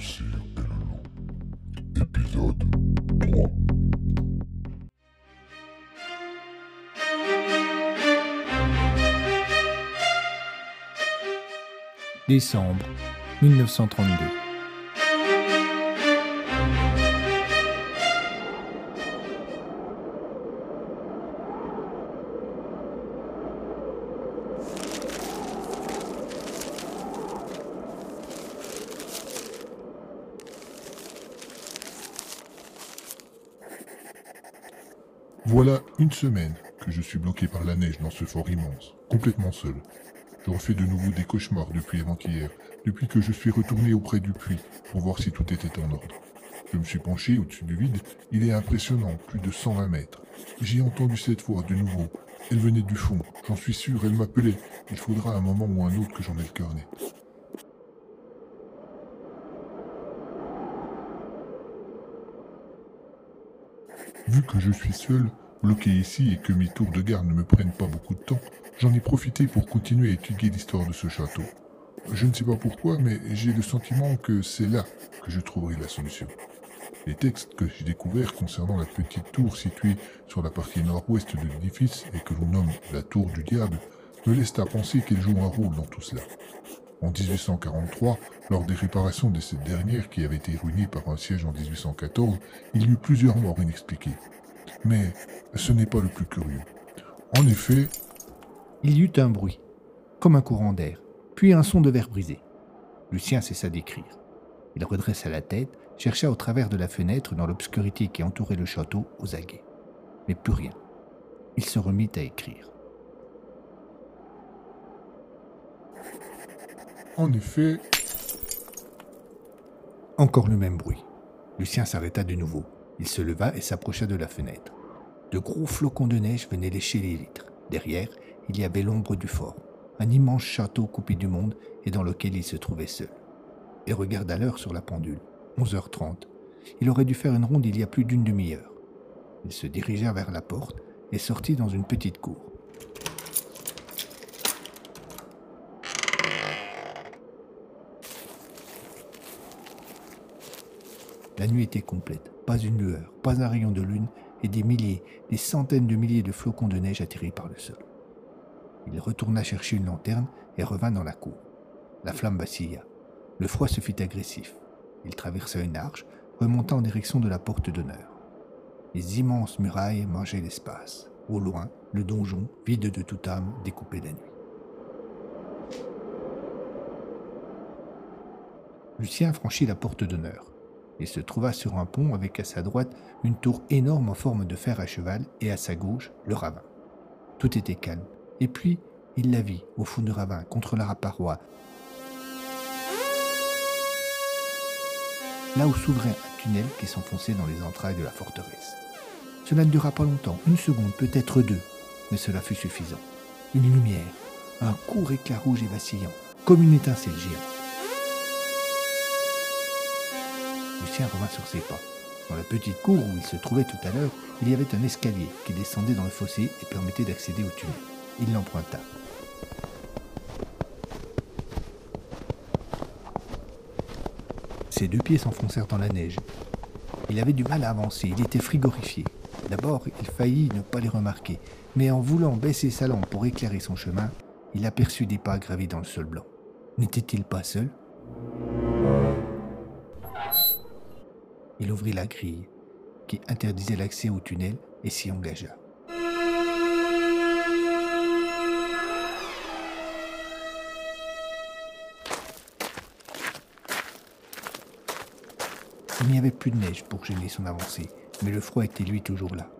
Cire et le loup. Épisode 3. Décembre 1932. Voilà une semaine que je suis bloqué par la neige dans ce fort immense, complètement seul. Je refais de nouveau des cauchemars depuis avant-hier, depuis que je suis retourné auprès du puits pour voir si tout était en ordre. Je me suis penché au-dessus du vide, il est impressionnant, plus de 120 mètres. J'ai entendu cette voix de nouveau. Elle venait du fond, j'en suis sûr, elle m'appelait. Il faudra un moment ou un autre que j'en ai le cœur net. Vu que je suis seul, bloqué ici et que mes tours de garde ne me prennent pas beaucoup de temps, j'en ai profité pour continuer à étudier l'histoire de ce château. Je ne sais pas pourquoi, mais j'ai le sentiment que c'est là que je trouverai la solution. Les textes que j'ai découverts concernant la petite tour située sur la partie nord-ouest de l'édifice et que l'on nomme la tour du diable me laissent à penser qu'elle joue un rôle dans tout cela. En 1843, lors des réparations de cette dernière qui avait été ruinée par un siège en 1814, il y eut plusieurs morts inexpliquées. Mais ce n'est pas le plus curieux. En effet, Il y eut un bruit, comme un courant d'air, puis un son de verre brisé. Lucien cessa d'écrire. Il redressa la tête, chercha au travers de la fenêtre dans l'obscurité qui entourait le château aux aguets. Mais plus rien. Il se remit à écrire. En effet, Encore le même bruit. Lucien s'arrêta de nouveau. Il se leva et s'approcha de la fenêtre. De gros flocons de neige venaient lécher les vitres. Derrière, il y avait l'ombre du fort, un immense château coupé du monde et dans lequel il se trouvait seul. Il regarda l'heure sur la pendule. 11h30. Il aurait dû faire une ronde il y a plus d'une demi-heure. Il se dirigea vers la porte et sortit dans une petite cour. La nuit était complète. Pas une lueur, pas un rayon de lune, et des milliers, des centaines de milliers de flocons de neige atterris par le sol. Il retourna chercher une lanterne et revint dans la cour. La flamme vacilla. Le froid se fit agressif. Il traversa une arche, remonta en direction de la porte d'honneur. Les immenses murailles mangeaient l'espace. Au loin, le donjon, vide de toute âme, découpait la nuit. Lucien franchit la porte d'honneur. Il se trouva sur un pont avec à sa droite une tour énorme en forme de fer à cheval et à sa gauche le ravin. Tout était calme. Et puis, il la vit au fond du ravin, contre la paroi, là où s'ouvrait un tunnel qui s'enfonçait dans les entrailles de la forteresse. Cela ne dura pas longtemps, une seconde, peut-être deux, mais cela fut suffisant. Une lumière, un court éclat rouge et vacillant, comme une étincelle géante. Lucien revint sur ses pas. Dans la petite cour où il se trouvait tout à l'heure, il y avait un escalier qui descendait dans le fossé et permettait d'accéder au tunnel. Il l'emprunta. Ses deux pieds s'enfoncèrent dans la neige. Il avait du mal à avancer, il était frigorifié. D'abord, il faillit ne pas les remarquer, mais en voulant baisser sa lampe pour éclairer son chemin, il aperçut des pas gravés dans le sol blanc. N'était-il pas seul? Il ouvrit la grille qui interdisait l'accès au tunnel et s'y engagea. Il n'y avait plus de neige pour gêner son avancée, mais le froid était lui toujours là.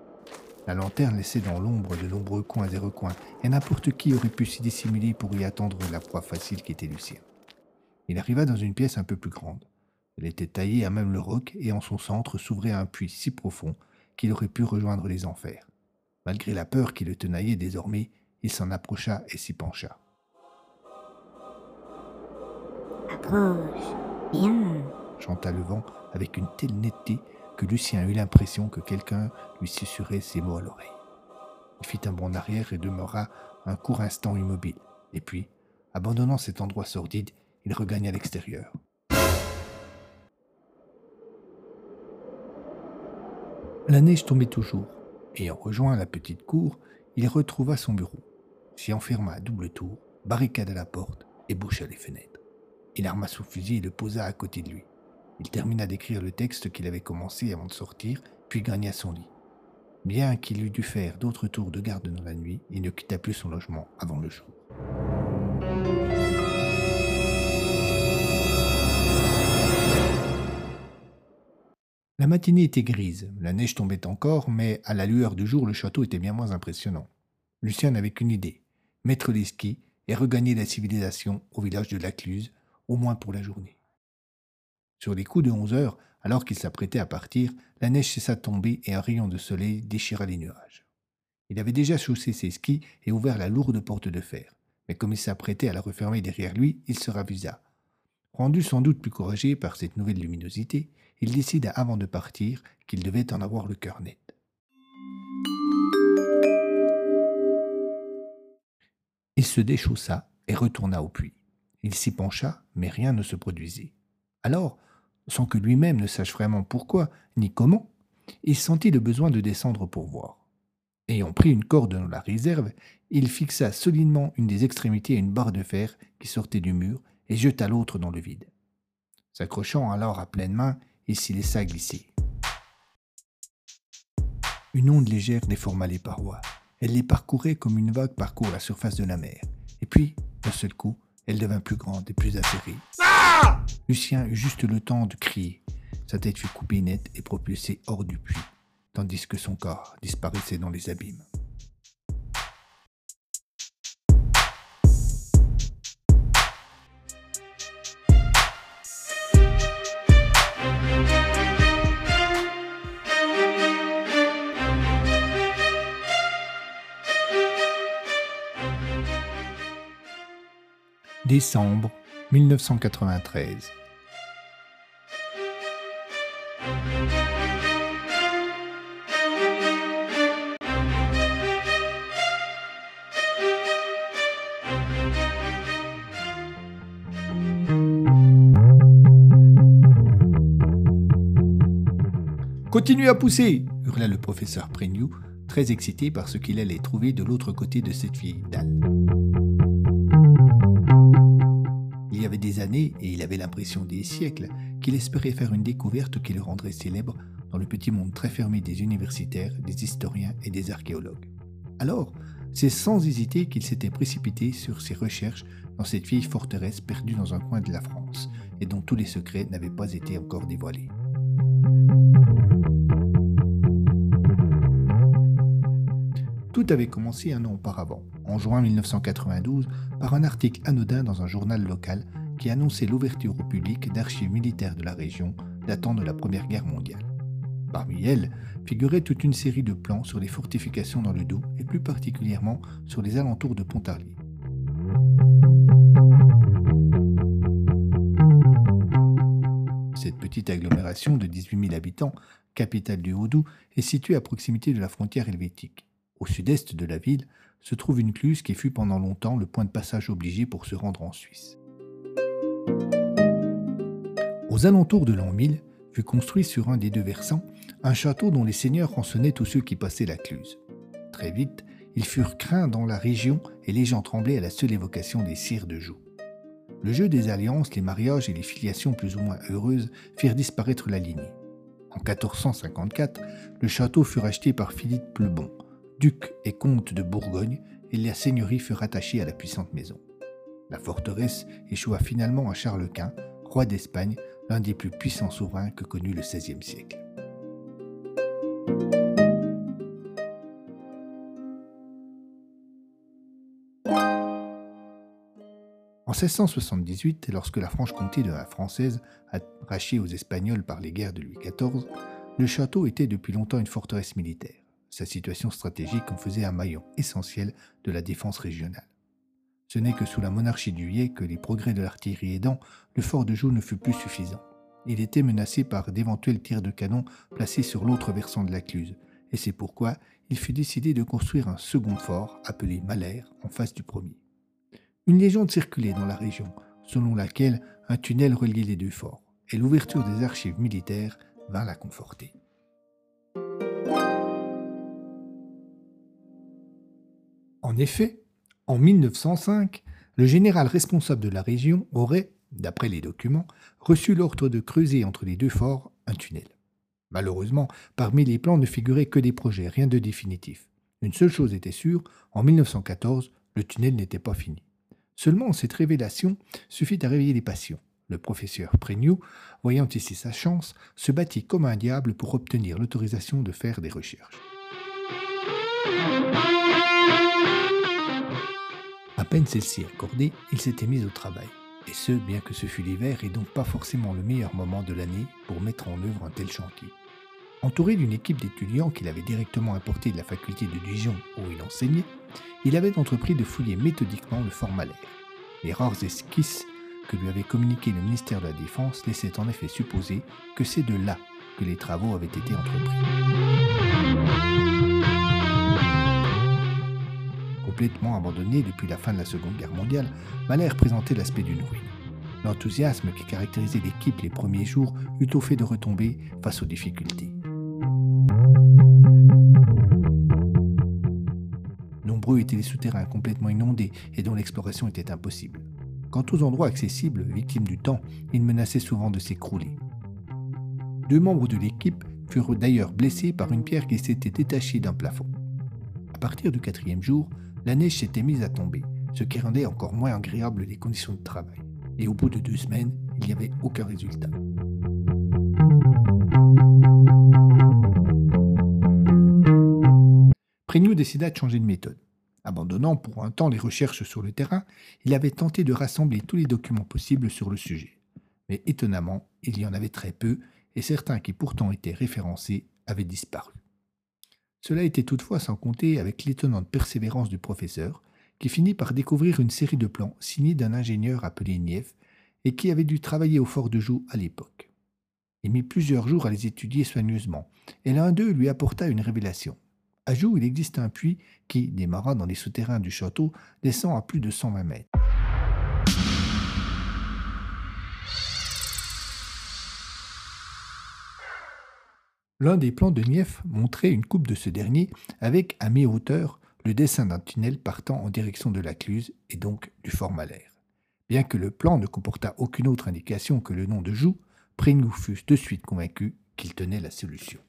La lanterne laissait dans l'ombre de nombreux coins et recoins, et n'importe qui aurait pu s'y dissimuler pour y attendre la proie facile qui était Lucien. Il arriva dans une pièce un peu plus grande. Elle était taillée à même le roc, et en son centre s'ouvrait un puits si profond qu'il aurait pu rejoindre les enfers. Malgré la peur qui le tenaillait désormais, il s'en approcha et s'y pencha. Approche, viens, chanta le vent avec une telle netteté que Lucien eut l'impression que quelqu'un lui susurrait ces mots à l'oreille. Il fit un bond en arrière et demeura un court instant immobile. Et puis, abandonnant cet endroit sordide, il regagna l'extérieur. La neige tombait toujours. Ayant rejoint la petite cour, il retrouva son bureau, s'y enferma à double tour, barricada la porte et boucha les fenêtres. Il arma son fusil et le posa à côté de lui. Il termina d'écrire le texte qu'il avait commencé avant de sortir, puis gagna son lit. Bien qu'il eût dû faire d'autres tours de garde dans la nuit, il ne quitta plus son logement avant le jour. La matinée était grise, la neige tombait encore, mais à la lueur du jour, le château était bien moins impressionnant. Lucien n'avait qu'une idée, mettre les skis et regagner la civilisation au village de Lacluse, au moins pour la journée. Sur les coups de onze heures, alors qu'il s'apprêtait à partir, la neige cessa de tomber et un rayon de soleil déchira les nuages. Il avait déjà chaussé ses skis et ouvert la lourde porte de fer, mais comme il s'apprêtait à la refermer derrière lui, il se ravisa. Rendu sans doute plus courageux par cette nouvelle luminosité, il décida avant de partir qu'il devait en avoir le cœur net. Il se déchaussa et retourna au puits. Il s'y pencha, mais rien ne se produisit. Alors, sans que lui-même ne sache vraiment pourquoi ni comment, il sentit le besoin de descendre pour voir. Ayant pris une corde dans la réserve, il fixa solidement une des extrémités à une barre de fer qui sortait du mur et jeta l'autre dans le vide. S'accrochant alors à pleine main, il s'y laissa glisser. Une onde légère déforma les parois. Elle les parcourait comme une vague parcourt la surface de la mer. Et puis, d'un seul coup, elle devint plus grande et plus acérée. Lucien eut juste le temps de crier. Sa tête fut coupée nette et propulsée hors du puits, tandis que son corps disparaissait dans les abîmes. Décembre 1993. Continue à pousser hurla le professeur Prignou, très excité par ce qu'il allait trouver de l'autre côté de cette vieille dalle. Il y avait des années, et il avait l'impression des siècles, qu'il espérait faire une découverte qui le rendrait célèbre dans le petit monde très fermé des universitaires, des historiens et des archéologues. Alors, c'est sans hésiter qu'il s'était précipité sur ses recherches dans cette vieille forteresse perdue dans un coin de la France, et dont tous les secrets n'avaient pas été encore dévoilés. Tout avait commencé un an auparavant, en juin 1992, par un article anodin dans un journal local qui annonçait l'ouverture au public d'archives militaires de la région datant de la Première Guerre mondiale. Parmi elles figurait toute une série de plans sur les fortifications dans le Doubs et plus particulièrement sur les alentours de Pontarlier. Cette petite agglomération de 18 000 habitants, capitale du Haut-Doubs, est située à proximité de la frontière helvétique. Au sud-est de la ville se trouve une cluse qui fut pendant longtemps le point de passage obligé pour se rendre en Suisse. Aux alentours de l'an 1000 fut construit sur un des deux versants un château dont les seigneurs rançonnaient tous ceux qui passaient la cluse. Très vite, ils furent craints dans la région et les gens tremblaient à la seule évocation des cires de Joux. Le jeu des alliances, les mariages et les filiations plus ou moins heureuses firent disparaître la lignée. En 1454, le château fut racheté par Philippe Plebon, duc et comte de Bourgogne, et la seigneurie fut rattachée à la puissante maison. La forteresse échoua finalement à Charles Quint, roi d'Espagne, l'un des plus puissants souverains que connut le XVIe siècle. En 1678, lorsque la Franche-Comté de Française, arrachée aux Espagnols par les guerres de Louis XIV, le château était depuis longtemps une forteresse militaire. Sa situation stratégique en faisait un maillon essentiel de la défense régionale. Ce n'est que sous la monarchie du Huet que les progrès de l'artillerie aidant, le fort de Joux ne fut plus suffisant. Il était menacé par d'éventuels tirs de canon placés sur l'autre versant de la Cluse, et c'est pourquoi il fut décidé de construire un second fort appelé Malher en face du premier. Une légende circulait dans la région, selon laquelle un tunnel reliait les deux forts, et l'ouverture des archives militaires vint la conforter. Effet, en 1905, le général responsable de la région aurait, d'après les documents, reçu l'ordre de creuser entre les deux forts un tunnel. Malheureusement, parmi les plans ne figuraient que des projets, rien de définitif. Une seule chose était sûre, en 1914, le tunnel n'était pas fini. Seulement, cette révélation suffit à réveiller les passions. Le professeur Prégnoux, voyant ici sa chance, se battit comme un diable pour obtenir l'autorisation de faire des recherches. Peine celle-ci accordée, il s'était mis au travail. Et ce, bien que ce fût l'hiver et donc pas forcément le meilleur moment de l'année pour mettre en œuvre un tel chantier. Entouré d'une équipe d'étudiants qu'il avait directement importés de la faculté de Dijon où il enseignait, il avait entrepris de fouiller méthodiquement le fort Malher. Les rares esquisses que lui avait communiquées le ministère de la Défense laissaient en effet supposer que c'est de là que les travaux avaient été entrepris. Complètement abandonné depuis la fin de la Seconde Guerre mondiale, Malher présentait l'aspect d'une ruine. L'enthousiasme qui caractérisait l'équipe les premiers jours eut au fait de retomber face aux difficultés. Nombreux étaient les souterrains complètement inondés et dont l'exploration était impossible. Quant aux endroits accessibles, victimes du temps, ils menaçaient souvent de s'écrouler. Deux membres de l'équipe furent d'ailleurs blessés par une pierre qui s'était détachée d'un plafond. À partir du quatrième jour, la neige s'était mise à tomber, ce qui rendait encore moins agréables les conditions de travail. Et au bout de deux semaines, il n'y avait aucun résultat. Prégnoux décida de changer de méthode. Abandonnant pour un temps les recherches sur le terrain, il avait tenté de rassembler tous les documents possibles sur le sujet. Mais étonnamment, il y en avait très peu, et certains qui pourtant étaient référencés avaient disparu. Cela était toutefois sans compter avec l'étonnante persévérance du professeur, qui finit par découvrir une série de plans signés d'un ingénieur appelé Nief et qui avait dû travailler au fort de Joux à l'époque. Il mit plusieurs jours à les étudier soigneusement, et l'un d'eux lui apporta une révélation. À Joux, il existe un puits qui, démarrant dans les souterrains du château, descend à plus de 120 mètres. L'un des plans de Nief montrait une coupe de ce dernier avec, à mi-hauteur, le dessin d'un tunnel partant en direction de la Cluse et donc du fort Malher. Bien que le plan ne comportât aucune autre indication que le nom de Joux, Prégnoux fut de suite convaincu qu'il tenait la solution.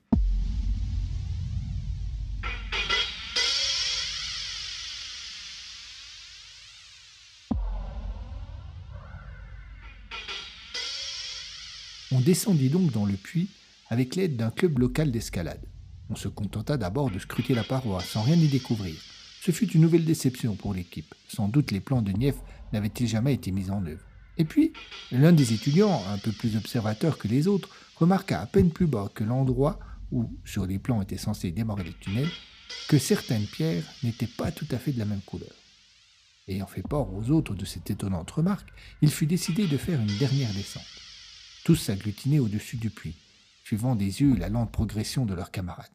On descendit donc dans le puits avec l'aide d'un club local d'escalade. On se contenta d'abord de scruter la paroi sans rien y découvrir. Ce fut une nouvelle déception pour l'équipe. Sans doute les plans de Nief n'avaient-ils jamais été mis en œuvre. Et puis, l'un des étudiants, un peu plus observateur que les autres, remarqua à peine plus bas que l'endroit où, sur les plans était censé démarrer le tunnel, que certaines pierres n'étaient pas tout à fait de la même couleur. Ayant fait part aux autres de cette étonnante remarque, il fut décidé de faire une dernière descente. Tous s'agglutinaient au-dessus du puits, suivant des yeux la lente progression de leurs camarades.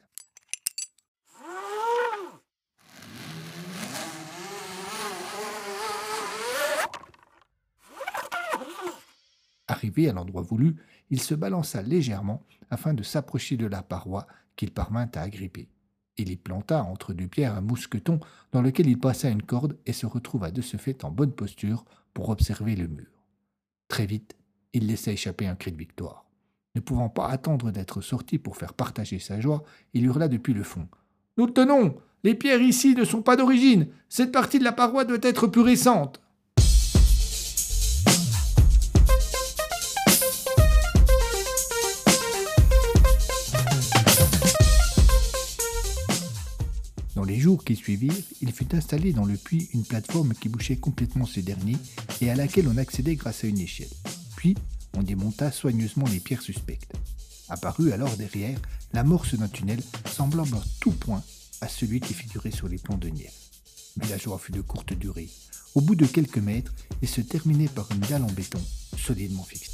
Arrivé à l'endroit voulu, il se balança légèrement afin de s'approcher de la paroi qu'il parvint à agripper. Il y planta entre deux pierres un mousqueton dans lequel il passa une corde et se retrouva de ce fait en bonne posture pour observer le mur. Très vite, il laissa échapper un cri de victoire. Ne pouvant pas attendre d'être sorti pour faire partager sa joie, il hurla depuis le fond. Nous tenons Les pierres ici ne sont pas d'origine Cette partie de la paroi doit être plus récente jours qui suivirent, il fut installé dans le puits une plateforme qui bouchait complètement ce dernier et à laquelle on accédait grâce à une échelle. Puis, on démonta soigneusement les pierres suspectes. Apparut alors derrière l'amorce d'un tunnel semblable en tout point à celui qui figurait sur les plans de Nièvre. Mais la joie fut de courte durée. Au bout de quelques mètres, il se terminait par une dalle en béton solidement fixée.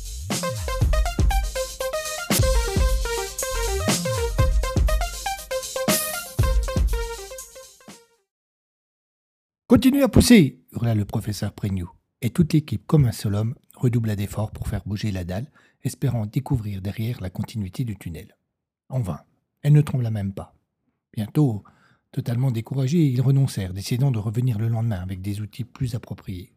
Continuez à pousser hurla le professeur Prégnou, et toute l'équipe, comme un seul homme, redoubla d'efforts pour faire bouger la dalle, espérant découvrir derrière la continuité du tunnel. En vain, elle ne trembla même pas. Bientôt, totalement découragés, ils renoncèrent, décidant de revenir le lendemain avec des outils plus appropriés.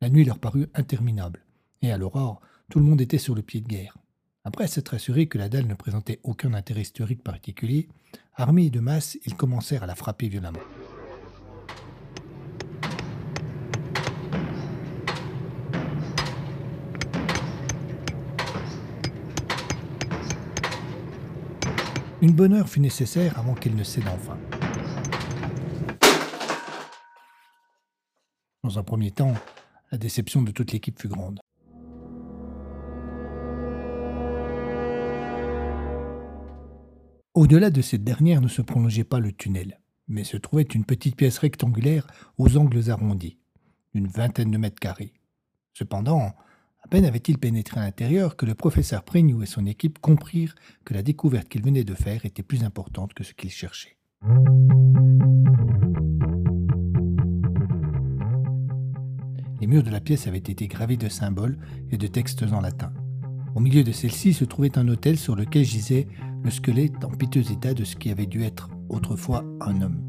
La nuit leur parut interminable, et à l'aurore, tout le monde était sur le pied de guerre. Après s'être assuré que la dalle ne présentait aucun intérêt historique particulier, armés de masse, ils commencèrent à la frapper violemment. Une bonne heure fut nécessaire avant qu'elle ne cède enfin. Dans un premier temps, la déception de toute l'équipe fut grande. Au-delà de cette dernière ne se prolongeait pas le tunnel, mais se trouvait une petite pièce rectangulaire aux angles arrondis, d'une vingtaine de mètres carrés. Cependant, à peine avait-il pénétré à l'intérieur que le professeur Prégnou et son équipe comprirent que la découverte qu'ils venaient de faire était plus importante que ce qu'ils cherchaient. Les murs de la pièce avaient été gravés de symboles et de textes en latin. Au milieu de celle-ci se trouvait un autel sur lequel gisait le squelette en piteux état de ce qui avait dû être autrefois un homme.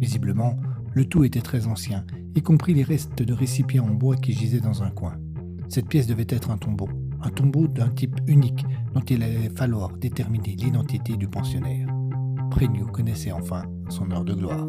Visiblement, le tout était très ancien, y compris les restes de récipients en bois qui gisaient dans un coin. Cette pièce devait être un tombeau, un tombeau d'un type unique dont il allait falloir déterminer l'identité du pensionnaire. Prégnou connaissait enfin son heure de gloire.